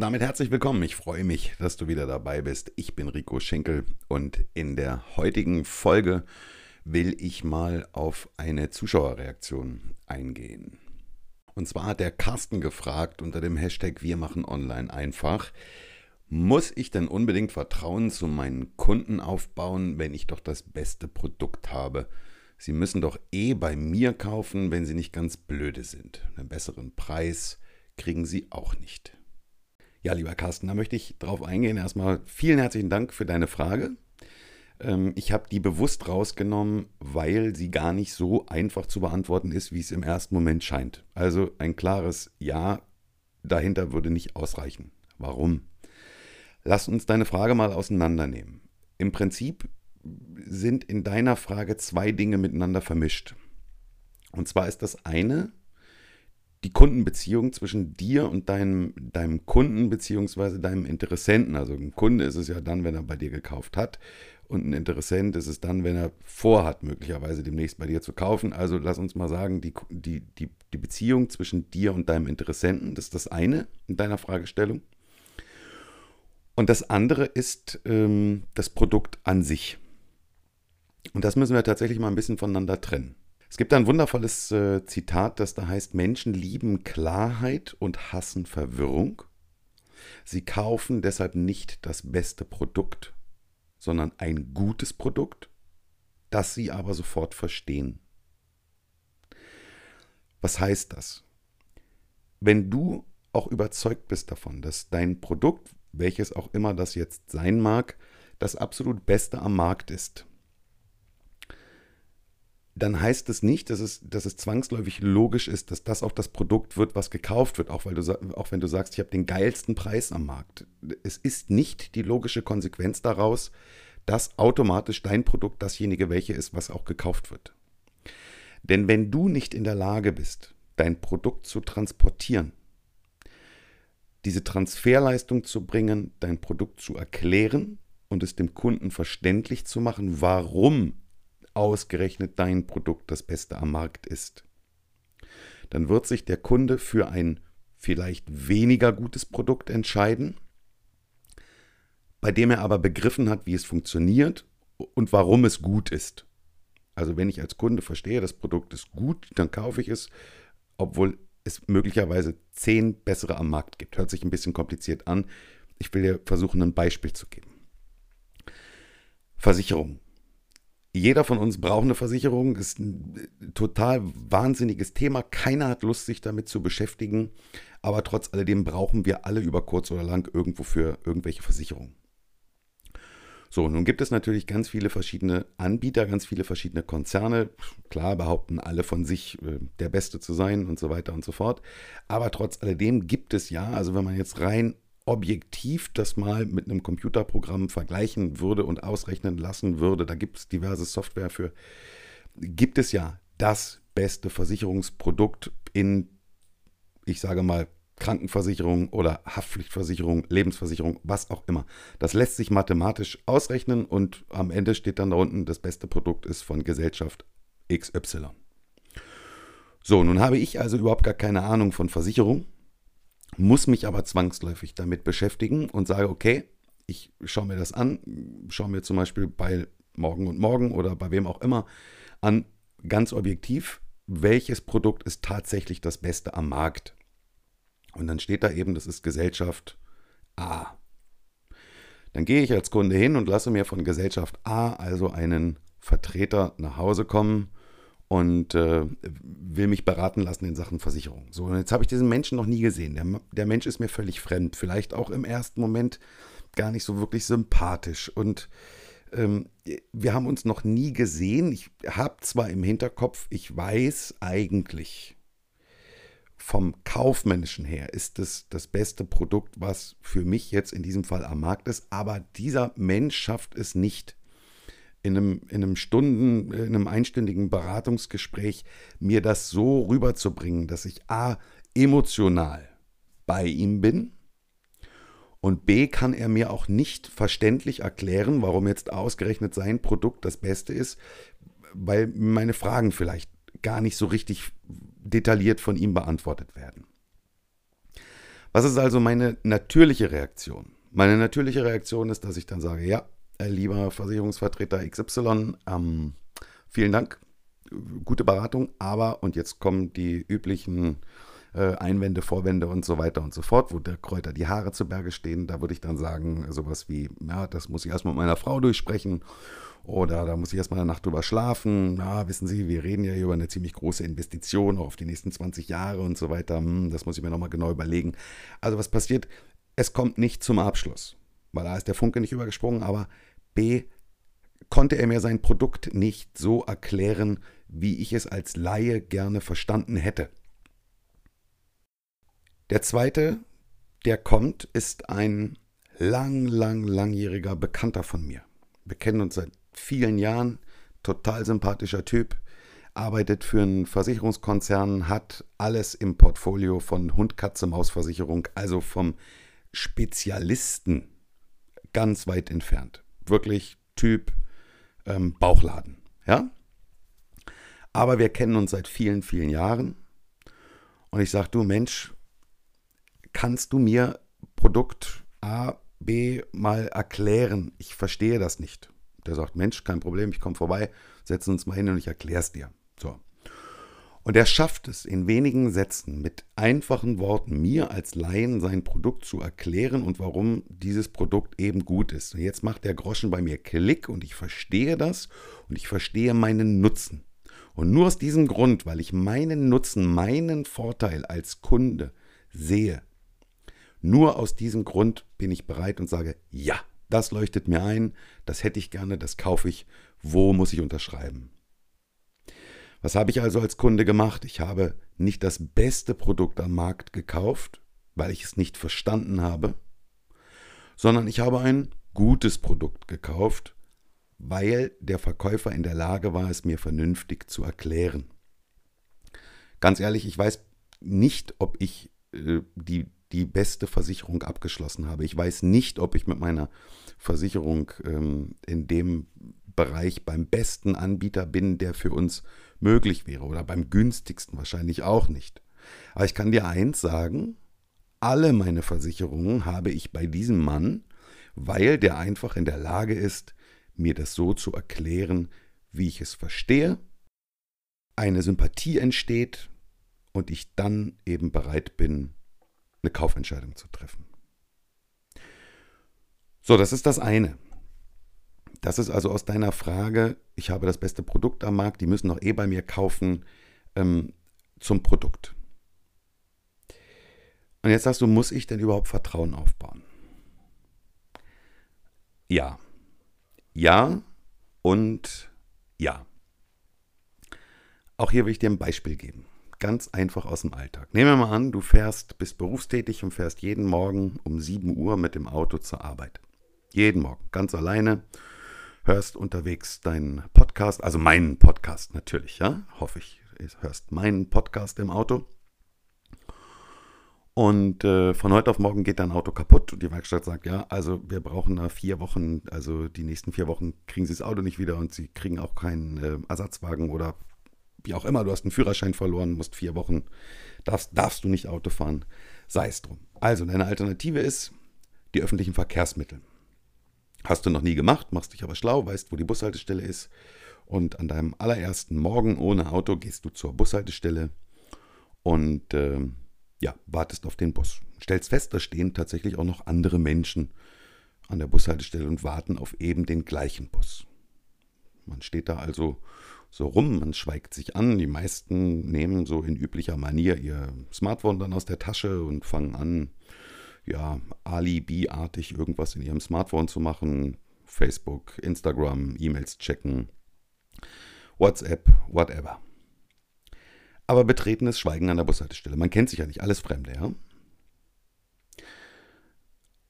Und damit herzlich willkommen. Ich freue mich, dass du wieder dabei bist. Ich bin Rico Schinkel und in der heutigen Folge will ich mal auf eine Zuschauerreaktion eingehen. Und zwar hat der Carsten gefragt unter dem Hashtag Wir machen online einfach. Muss ich denn unbedingt Vertrauen zu meinen Kunden aufbauen, wenn ich doch das beste Produkt habe? Sie müssen doch eh bei mir kaufen, wenn sie nicht ganz blöde sind. Einen besseren Preis kriegen sie auch nicht. Ja, lieber Carsten, da möchte ich drauf eingehen. Erstmal vielen herzlichen Dank für deine Frage. Ähm, ich habe die bewusst rausgenommen, weil sie gar nicht so einfach zu beantworten ist, wie es im ersten Moment scheint. Also ein klares Ja dahinter würde nicht ausreichen. Warum? Lass uns deine Frage mal auseinandernehmen. Im Prinzip sind in deiner Frage zwei Dinge miteinander vermischt. Und zwar ist das eine die Kundenbeziehung zwischen dir und deinem, deinem Kunden beziehungsweise deinem Interessenten. Also ein Kunde ist es ja dann, wenn er bei dir gekauft hat und ein Interessent ist es dann, wenn er vorhat, möglicherweise demnächst bei dir zu kaufen. Also lass uns mal sagen, die, die, die, die Beziehung zwischen dir und deinem Interessenten, das ist das eine in deiner Fragestellung. Und das andere ist ähm, das Produkt an sich. Und das müssen wir tatsächlich mal ein bisschen voneinander trennen. Es gibt ein wundervolles äh, Zitat, das da heißt, Menschen lieben Klarheit und hassen Verwirrung. Sie kaufen deshalb nicht das beste Produkt, sondern ein gutes Produkt, das sie aber sofort verstehen. Was heißt das? Wenn du auch überzeugt bist davon, dass dein Produkt, welches auch immer das jetzt sein mag, das absolut Beste am Markt ist, dann heißt es nicht, dass es, dass es zwangsläufig logisch ist, dass das auch das Produkt wird, was gekauft wird, auch, weil du, auch wenn du sagst, ich habe den geilsten Preis am Markt. Es ist nicht die logische Konsequenz daraus, dass automatisch dein Produkt dasjenige welche ist, was auch gekauft wird. Denn wenn du nicht in der Lage bist, dein Produkt zu transportieren, diese Transferleistung zu bringen, dein Produkt zu erklären und es dem Kunden verständlich zu machen, warum ausgerechnet dein Produkt das Beste am Markt ist. Dann wird sich der Kunde für ein vielleicht weniger gutes Produkt entscheiden, bei dem er aber begriffen hat, wie es funktioniert und warum es gut ist. Also wenn ich als Kunde verstehe, das Produkt ist gut, dann kaufe ich es, obwohl es möglicherweise zehn bessere am Markt gibt. Hört sich ein bisschen kompliziert an. Ich will dir versuchen, ein Beispiel zu geben. Versicherung. Jeder von uns braucht eine Versicherung, ist ein total wahnsinniges Thema. Keiner hat Lust, sich damit zu beschäftigen. Aber trotz alledem brauchen wir alle über kurz oder lang irgendwo für irgendwelche Versicherungen. So, nun gibt es natürlich ganz viele verschiedene Anbieter, ganz viele verschiedene Konzerne. Klar behaupten alle von sich, äh, der Beste zu sein und so weiter und so fort. Aber trotz alledem gibt es ja, also wenn man jetzt rein objektiv das mal mit einem Computerprogramm vergleichen würde und ausrechnen lassen würde, da gibt es diverse Software für, gibt es ja das beste Versicherungsprodukt in, ich sage mal, Krankenversicherung oder Haftpflichtversicherung, Lebensversicherung, was auch immer. Das lässt sich mathematisch ausrechnen und am Ende steht dann da unten, das beste Produkt ist von Gesellschaft XY. So, nun habe ich also überhaupt gar keine Ahnung von Versicherung muss mich aber zwangsläufig damit beschäftigen und sage, okay, ich schaue mir das an, schaue mir zum Beispiel bei Morgen und Morgen oder bei wem auch immer an, ganz objektiv, welches Produkt ist tatsächlich das Beste am Markt. Und dann steht da eben, das ist Gesellschaft A. Dann gehe ich als Kunde hin und lasse mir von Gesellschaft A also einen Vertreter nach Hause kommen und äh, will mich beraten lassen in Sachen Versicherung. So, und jetzt habe ich diesen Menschen noch nie gesehen. Der, der Mensch ist mir völlig fremd, vielleicht auch im ersten Moment gar nicht so wirklich sympathisch. Und ähm, wir haben uns noch nie gesehen. Ich habe zwar im Hinterkopf, ich weiß eigentlich, vom kaufmännischen her ist es das beste Produkt, was für mich jetzt in diesem Fall am Markt ist, aber dieser Mensch schafft es nicht in einem, in einem Stunden, in einem einstündigen Beratungsgespräch mir das so rüberzubringen, dass ich A, emotional bei ihm bin und B, kann er mir auch nicht verständlich erklären, warum jetzt ausgerechnet sein Produkt das Beste ist, weil meine Fragen vielleicht gar nicht so richtig detailliert von ihm beantwortet werden. Was ist also meine natürliche Reaktion? Meine natürliche Reaktion ist, dass ich dann sage, ja, äh, lieber Versicherungsvertreter XY, ähm, vielen Dank, gute Beratung, aber, und jetzt kommen die üblichen äh, Einwände, Vorwände und so weiter und so fort, wo der Kräuter die Haare zu Berge stehen, da würde ich dann sagen, sowas wie, ja, das muss ich erstmal mit meiner Frau durchsprechen oder da muss ich erstmal eine Nacht drüber schlafen. Ja, wissen Sie, wir reden ja hier über eine ziemlich große Investition, auch auf die nächsten 20 Jahre und so weiter. Hm, das muss ich mir nochmal genau überlegen. Also was passiert? Es kommt nicht zum Abschluss, weil da ist der Funke nicht übergesprungen, aber B, konnte er mir sein Produkt nicht so erklären, wie ich es als Laie gerne verstanden hätte. Der zweite, der kommt, ist ein lang, lang, langjähriger Bekannter von mir. Wir kennen uns seit vielen Jahren, total sympathischer Typ, arbeitet für einen Versicherungskonzern, hat alles im Portfolio von Hund, Katze, Mausversicherung, also vom Spezialisten ganz weit entfernt wirklich Typ ähm, Bauchladen. Ja? Aber wir kennen uns seit vielen, vielen Jahren. Und ich sage, du Mensch, kannst du mir Produkt A, B mal erklären? Ich verstehe das nicht. Der sagt, Mensch, kein Problem, ich komme vorbei, setzen uns mal hin und ich erkläre es dir. So. Und er schafft es in wenigen Sätzen mit einfachen Worten mir als Laien sein Produkt zu erklären und warum dieses Produkt eben gut ist. Und jetzt macht der Groschen bei mir Klick und ich verstehe das und ich verstehe meinen Nutzen. Und nur aus diesem Grund, weil ich meinen Nutzen, meinen Vorteil als Kunde sehe, nur aus diesem Grund bin ich bereit und sage, ja, das leuchtet mir ein, das hätte ich gerne, das kaufe ich, wo muss ich unterschreiben? Was habe ich also als Kunde gemacht? Ich habe nicht das beste Produkt am Markt gekauft, weil ich es nicht verstanden habe, sondern ich habe ein gutes Produkt gekauft, weil der Verkäufer in der Lage war, es mir vernünftig zu erklären. Ganz ehrlich, ich weiß nicht, ob ich äh, die, die beste Versicherung abgeschlossen habe. Ich weiß nicht, ob ich mit meiner Versicherung ähm, in dem Bereich beim besten Anbieter bin, der für uns möglich wäre oder beim günstigsten wahrscheinlich auch nicht. Aber ich kann dir eins sagen, alle meine Versicherungen habe ich bei diesem Mann, weil der einfach in der Lage ist, mir das so zu erklären, wie ich es verstehe, eine Sympathie entsteht und ich dann eben bereit bin, eine Kaufentscheidung zu treffen. So, das ist das eine. Das ist also aus deiner Frage, ich habe das beste Produkt am Markt, die müssen doch eh bei mir kaufen, ähm, zum Produkt. Und jetzt sagst du, muss ich denn überhaupt Vertrauen aufbauen? Ja. Ja und ja. Auch hier will ich dir ein Beispiel geben. Ganz einfach aus dem Alltag. Nehmen wir mal an, du fährst, bist berufstätig und fährst jeden Morgen um 7 Uhr mit dem Auto zur Arbeit. Jeden Morgen, ganz alleine hörst unterwegs deinen Podcast, also meinen Podcast natürlich, ja, hoffe ich, hörst meinen Podcast im Auto. Und äh, von heute auf morgen geht dein Auto kaputt und die Werkstatt sagt, ja, also wir brauchen da vier Wochen, also die nächsten vier Wochen kriegen sie das Auto nicht wieder und sie kriegen auch keinen äh, Ersatzwagen oder wie auch immer, du hast einen Führerschein verloren, musst vier Wochen, darfst, darfst du nicht Auto fahren, sei es drum. Also deine Alternative ist die öffentlichen Verkehrsmittel. Hast du noch nie gemacht, machst dich aber schlau, weißt, wo die Bushaltestelle ist Und an deinem allerersten Morgen ohne Auto gehst du zur Bushaltestelle und äh, ja, wartest auf den Bus. Stellst fest, da stehen tatsächlich auch noch andere Menschen an der Bushaltestelle und warten auf eben den gleichen Bus. Man steht da also so rum, man schweigt sich an. Die meisten nehmen so in üblicher Manier ihr Smartphone dann aus der Tasche und fangen an, ja, Alibi-artig irgendwas in ihrem Smartphone zu machen. Facebook, Instagram, E-Mails checken, WhatsApp, whatever. Aber betretenes Schweigen an der Bushaltestelle. Man kennt sich ja nicht, alles Fremde, ja?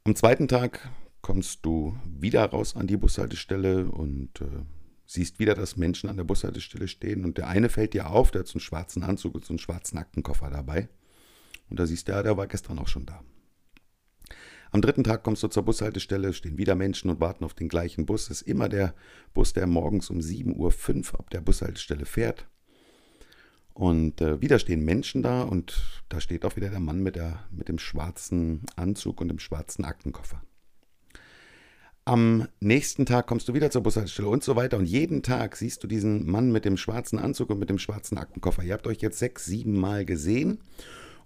Am zweiten Tag kommst du wieder raus an die Bushaltestelle und äh, siehst wieder, dass Menschen an der Bushaltestelle stehen. Und der eine fällt dir auf, der hat so einen schwarzen Anzug und so einen schwarzen Aktenkoffer dabei. Und da siehst du, ja, der war gestern auch schon da. Am dritten Tag kommst du zur Bushaltestelle, stehen wieder Menschen und warten auf den gleichen Bus. Das ist immer der Bus, der morgens um 7.05 Uhr ab der Bushaltestelle fährt. Und äh, wieder stehen Menschen da und da steht auch wieder der Mann mit, der, mit dem schwarzen Anzug und dem schwarzen Aktenkoffer. Am nächsten Tag kommst du wieder zur Bushaltestelle und so weiter. Und jeden Tag siehst du diesen Mann mit dem schwarzen Anzug und mit dem schwarzen Aktenkoffer. Ihr habt euch jetzt sechs, sieben Mal gesehen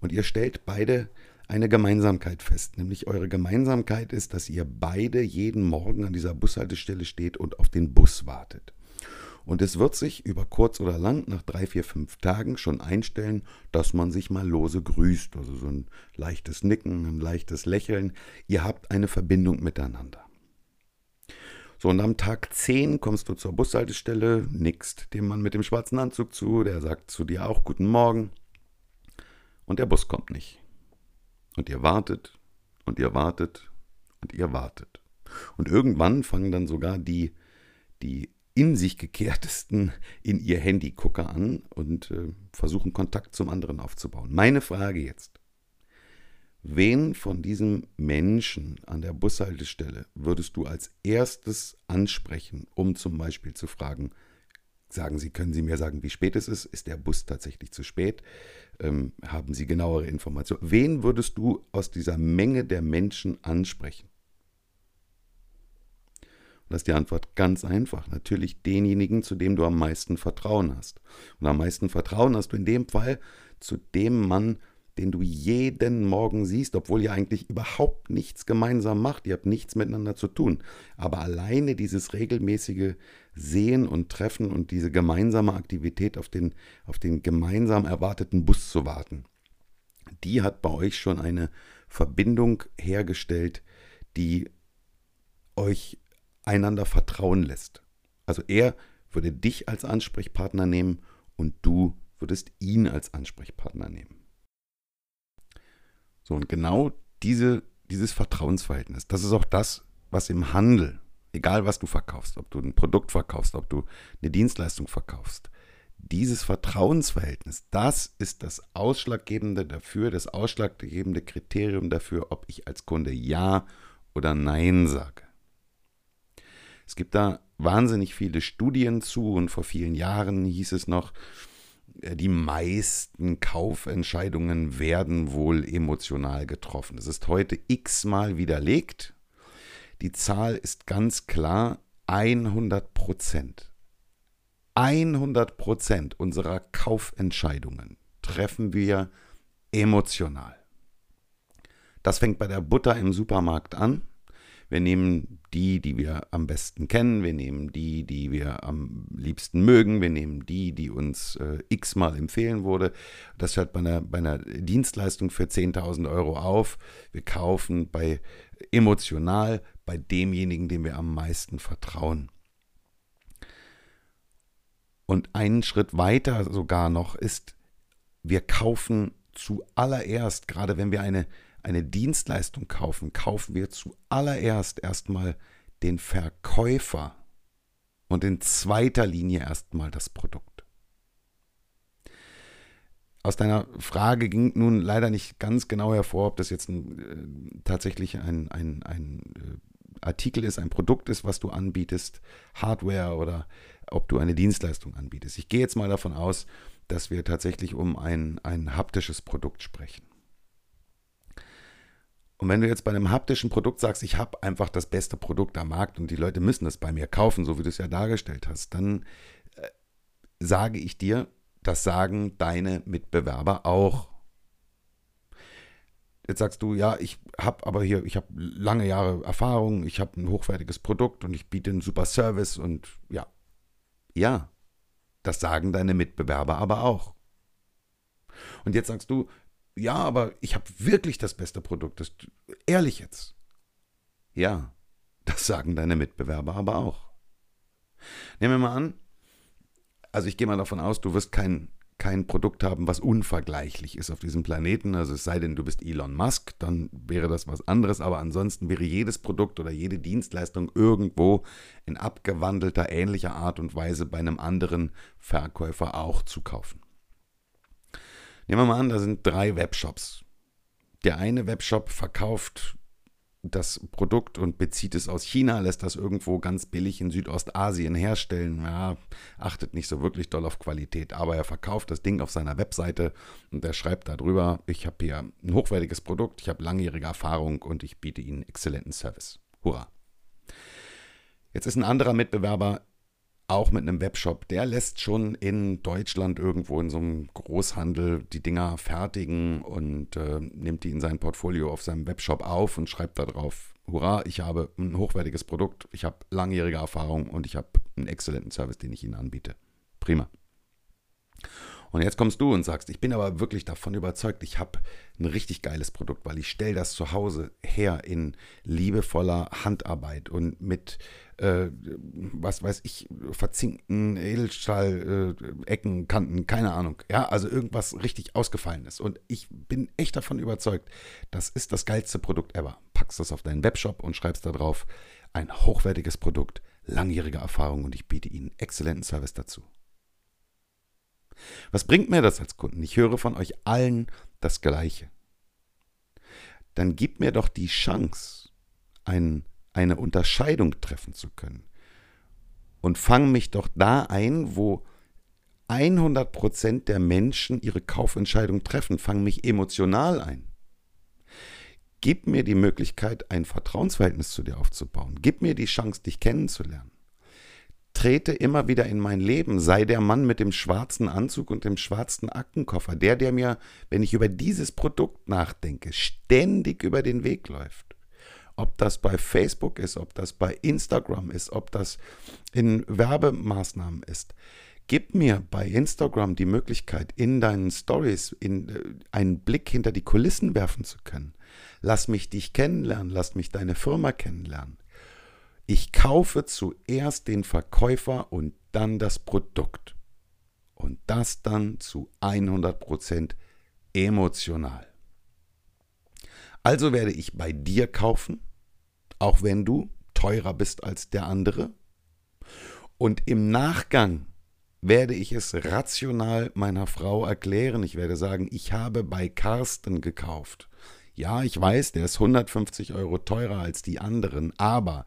und ihr stellt beide eine Gemeinsamkeit fest. Nämlich eure Gemeinsamkeit ist, dass ihr beide jeden Morgen an dieser Bushaltestelle steht und auf den Bus wartet. Und es wird sich über kurz oder lang nach drei, vier, fünf Tagen schon einstellen, dass man sich mal lose grüßt. Also so ein leichtes Nicken, ein leichtes Lächeln. Ihr habt eine Verbindung miteinander. So, und am Tag 10 kommst du zur Bushaltestelle, nickst dem Mann mit dem schwarzen Anzug zu, der sagt zu dir auch Guten Morgen. Und der Bus kommt nicht. Und ihr wartet und ihr wartet und ihr wartet. Und irgendwann fangen dann sogar die, die in sich gekehrtesten in ihr Handygucker an und äh, versuchen Kontakt zum anderen aufzubauen. Meine Frage jetzt. Wen von diesen Menschen an der Bushaltestelle würdest du als erstes ansprechen, um zum Beispiel zu fragen, sagen Sie, können Sie mir sagen, wie spät es ist? Ist der Bus tatsächlich zu spät? Ähm, haben Sie genauere Informationen? Wen würdest du aus dieser Menge der Menschen ansprechen? Und das ist die Antwort ganz einfach. Natürlich denjenigen, zu dem du am meisten Vertrauen hast. Und am meisten Vertrauen hast du in dem Fall zu dem Mann, den du jeden Morgen siehst, obwohl ihr eigentlich überhaupt nichts gemeinsam macht. Ihr habt nichts miteinander zu tun. Aber alleine dieses regelmäßige Sehen und Treffen und diese gemeinsame Aktivität auf den, auf den gemeinsam erwarteten Bus zu warten, die hat bei euch schon eine Verbindung hergestellt, die euch einander vertrauen lässt. Also er würde dich als Ansprechpartner nehmen und du würdest ihn als Ansprechpartner nehmen. So, und genau diese, dieses Vertrauensverhältnis, das ist auch das, was im Handel, egal was du verkaufst, ob du ein Produkt verkaufst, ob du eine Dienstleistung verkaufst, dieses Vertrauensverhältnis, das ist das Ausschlaggebende dafür, das ausschlaggebende Kriterium dafür, ob ich als Kunde Ja oder Nein sage. Es gibt da wahnsinnig viele Studien zu und vor vielen Jahren hieß es noch, die meisten Kaufentscheidungen werden wohl emotional getroffen. Das ist heute x-mal widerlegt. Die Zahl ist ganz klar 100 Prozent. 100 Prozent unserer Kaufentscheidungen treffen wir emotional. Das fängt bei der Butter im Supermarkt an wir nehmen die, die wir am besten kennen. Wir nehmen die, die wir am liebsten mögen. Wir nehmen die, die uns äh, x-mal empfehlen wurde. Das hört bei einer, bei einer Dienstleistung für 10.000 Euro auf. Wir kaufen bei emotional bei demjenigen, dem wir am meisten vertrauen. Und einen Schritt weiter sogar noch ist, wir kaufen zuallererst, gerade wenn wir eine eine Dienstleistung kaufen, kaufen wir zuallererst erstmal den Verkäufer und in zweiter Linie erstmal das Produkt. Aus deiner Frage ging nun leider nicht ganz genau hervor, ob das jetzt ein, äh, tatsächlich ein, ein, ein äh, Artikel ist, ein Produkt ist, was du anbietest, Hardware oder ob du eine Dienstleistung anbietest. Ich gehe jetzt mal davon aus, dass wir tatsächlich um ein, ein haptisches Produkt sprechen. Und wenn du jetzt bei einem haptischen Produkt sagst, ich habe einfach das beste Produkt am Markt und die Leute müssen es bei mir kaufen, so wie du es ja dargestellt hast, dann sage ich dir, das sagen deine Mitbewerber auch. Jetzt sagst du, ja, ich habe aber hier, ich habe lange Jahre Erfahrung, ich habe ein hochwertiges Produkt und ich biete einen super Service und ja. Ja, das sagen deine Mitbewerber aber auch. Und jetzt sagst du, ja, aber ich habe wirklich das beste Produkt. Das, ehrlich jetzt. Ja, das sagen deine Mitbewerber aber auch. Nehmen wir mal an, also ich gehe mal davon aus, du wirst kein kein Produkt haben, was unvergleichlich ist auf diesem Planeten. Also es sei denn, du bist Elon Musk, dann wäre das was anderes. Aber ansonsten wäre jedes Produkt oder jede Dienstleistung irgendwo in abgewandelter, ähnlicher Art und Weise bei einem anderen Verkäufer auch zu kaufen. Nehmen wir mal an, da sind drei Webshops. Der eine Webshop verkauft das Produkt und bezieht es aus China, lässt das irgendwo ganz billig in Südostasien herstellen. Ja, achtet nicht so wirklich doll auf Qualität, aber er verkauft das Ding auf seiner Webseite und er schreibt darüber, ich habe hier ein hochwertiges Produkt, ich habe langjährige Erfahrung und ich biete Ihnen exzellenten Service. Hurra. Jetzt ist ein anderer Mitbewerber auch mit einem Webshop, der lässt schon in Deutschland irgendwo in so einem Großhandel die Dinger fertigen und äh, nimmt die in sein Portfolio auf seinem Webshop auf und schreibt da drauf, hurra, ich habe ein hochwertiges Produkt, ich habe langjährige Erfahrung und ich habe einen exzellenten Service, den ich Ihnen anbiete. Prima. Und jetzt kommst du und sagst, ich bin aber wirklich davon überzeugt, ich habe ein richtig geiles Produkt, weil ich stelle das zu Hause her in liebevoller Handarbeit und mit, äh, was weiß ich, verzinkten Edelstahl-Ecken, äh, Kanten, keine Ahnung. Ja, also irgendwas richtig Ausgefallenes. Und ich bin echt davon überzeugt, das ist das geilste Produkt ever. Packst das auf deinen Webshop und schreibst da drauf, ein hochwertiges Produkt, langjährige Erfahrung und ich biete Ihnen exzellenten Service dazu. Was bringt mir das als Kunden? Ich höre von euch allen das Gleiche. Dann gib mir doch die Chance, ein, eine Unterscheidung treffen zu können. Und fang mich doch da ein, wo 100% der Menschen ihre Kaufentscheidung treffen. Fang mich emotional ein. Gib mir die Möglichkeit, ein Vertrauensverhältnis zu dir aufzubauen. Gib mir die Chance, dich kennenzulernen trete immer wieder in mein Leben, sei der Mann mit dem schwarzen Anzug und dem schwarzen Aktenkoffer, der, der mir, wenn ich über dieses Produkt nachdenke, ständig über den Weg läuft. Ob das bei Facebook ist, ob das bei Instagram ist, ob das in Werbemaßnahmen ist. Gib mir bei Instagram die Möglichkeit, in deinen Stories in, äh, einen Blick hinter die Kulissen werfen zu können. Lass mich dich kennenlernen, lass mich deine Firma kennenlernen. Ich kaufe zuerst den Verkäufer und dann das Produkt. Und das dann zu 100% emotional. Also werde ich bei dir kaufen, auch wenn du teurer bist als der andere. Und im Nachgang werde ich es rational meiner Frau erklären. Ich werde sagen, ich habe bei Carsten gekauft. Ja, ich weiß, der ist 150 Euro teurer als die anderen, aber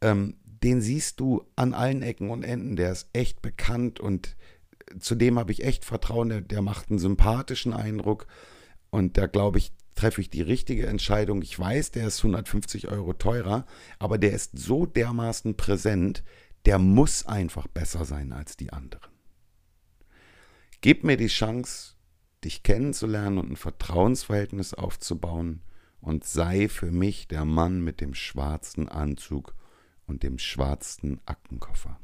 ähm, den siehst du an allen Ecken und Enden. Der ist echt bekannt und zu dem habe ich echt Vertrauen. Der, der macht einen sympathischen Eindruck und da glaube ich, treffe ich die richtige Entscheidung. Ich weiß, der ist 150 Euro teurer, aber der ist so dermaßen präsent, der muss einfach besser sein als die anderen. Gib mir die Chance, dich kennenzulernen und ein Vertrauensverhältnis aufzubauen und sei für mich der Mann mit dem schwarzen Anzug und dem schwarzen Aktenkoffer.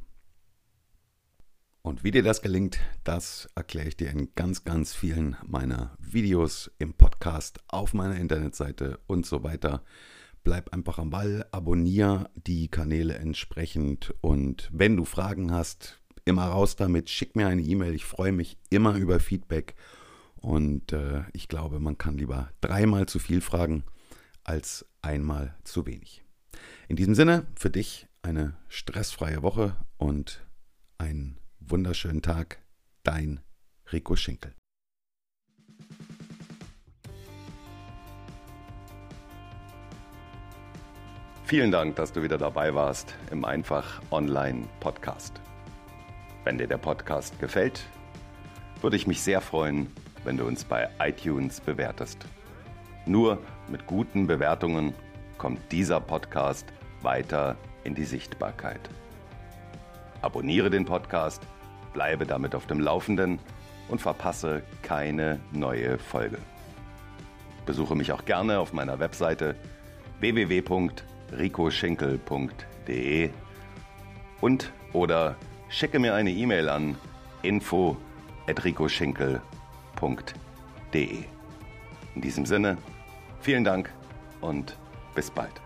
Und wie dir das gelingt, das erkläre ich dir in ganz, ganz vielen meiner Videos im Podcast, auf meiner Internetseite und so weiter. Bleib einfach am Ball, abonniere die Kanäle entsprechend und wenn du Fragen hast, immer raus damit, schick mir eine E-Mail. Ich freue mich immer über Feedback und äh, ich glaube, man kann lieber dreimal zu viel fragen als einmal zu wenig. In diesem Sinne, für dich eine stressfreie Woche und einen wunderschönen Tag. Dein Rico Schinkel. Vielen Dank, dass du wieder dabei warst im Einfach Online Podcast. Wenn dir der Podcast gefällt, würde ich mich sehr freuen, wenn du uns bei iTunes bewertest. Nur mit guten Bewertungen kommt dieser Podcast weiter in die Sichtbarkeit. Abonniere den Podcast, bleibe damit auf dem Laufenden und verpasse keine neue Folge. Besuche mich auch gerne auf meiner Webseite www.ricoschinkel.de und oder schicke mir eine E-Mail an info@ricoschinkel.de. In diesem Sinne, vielen Dank und bis bald.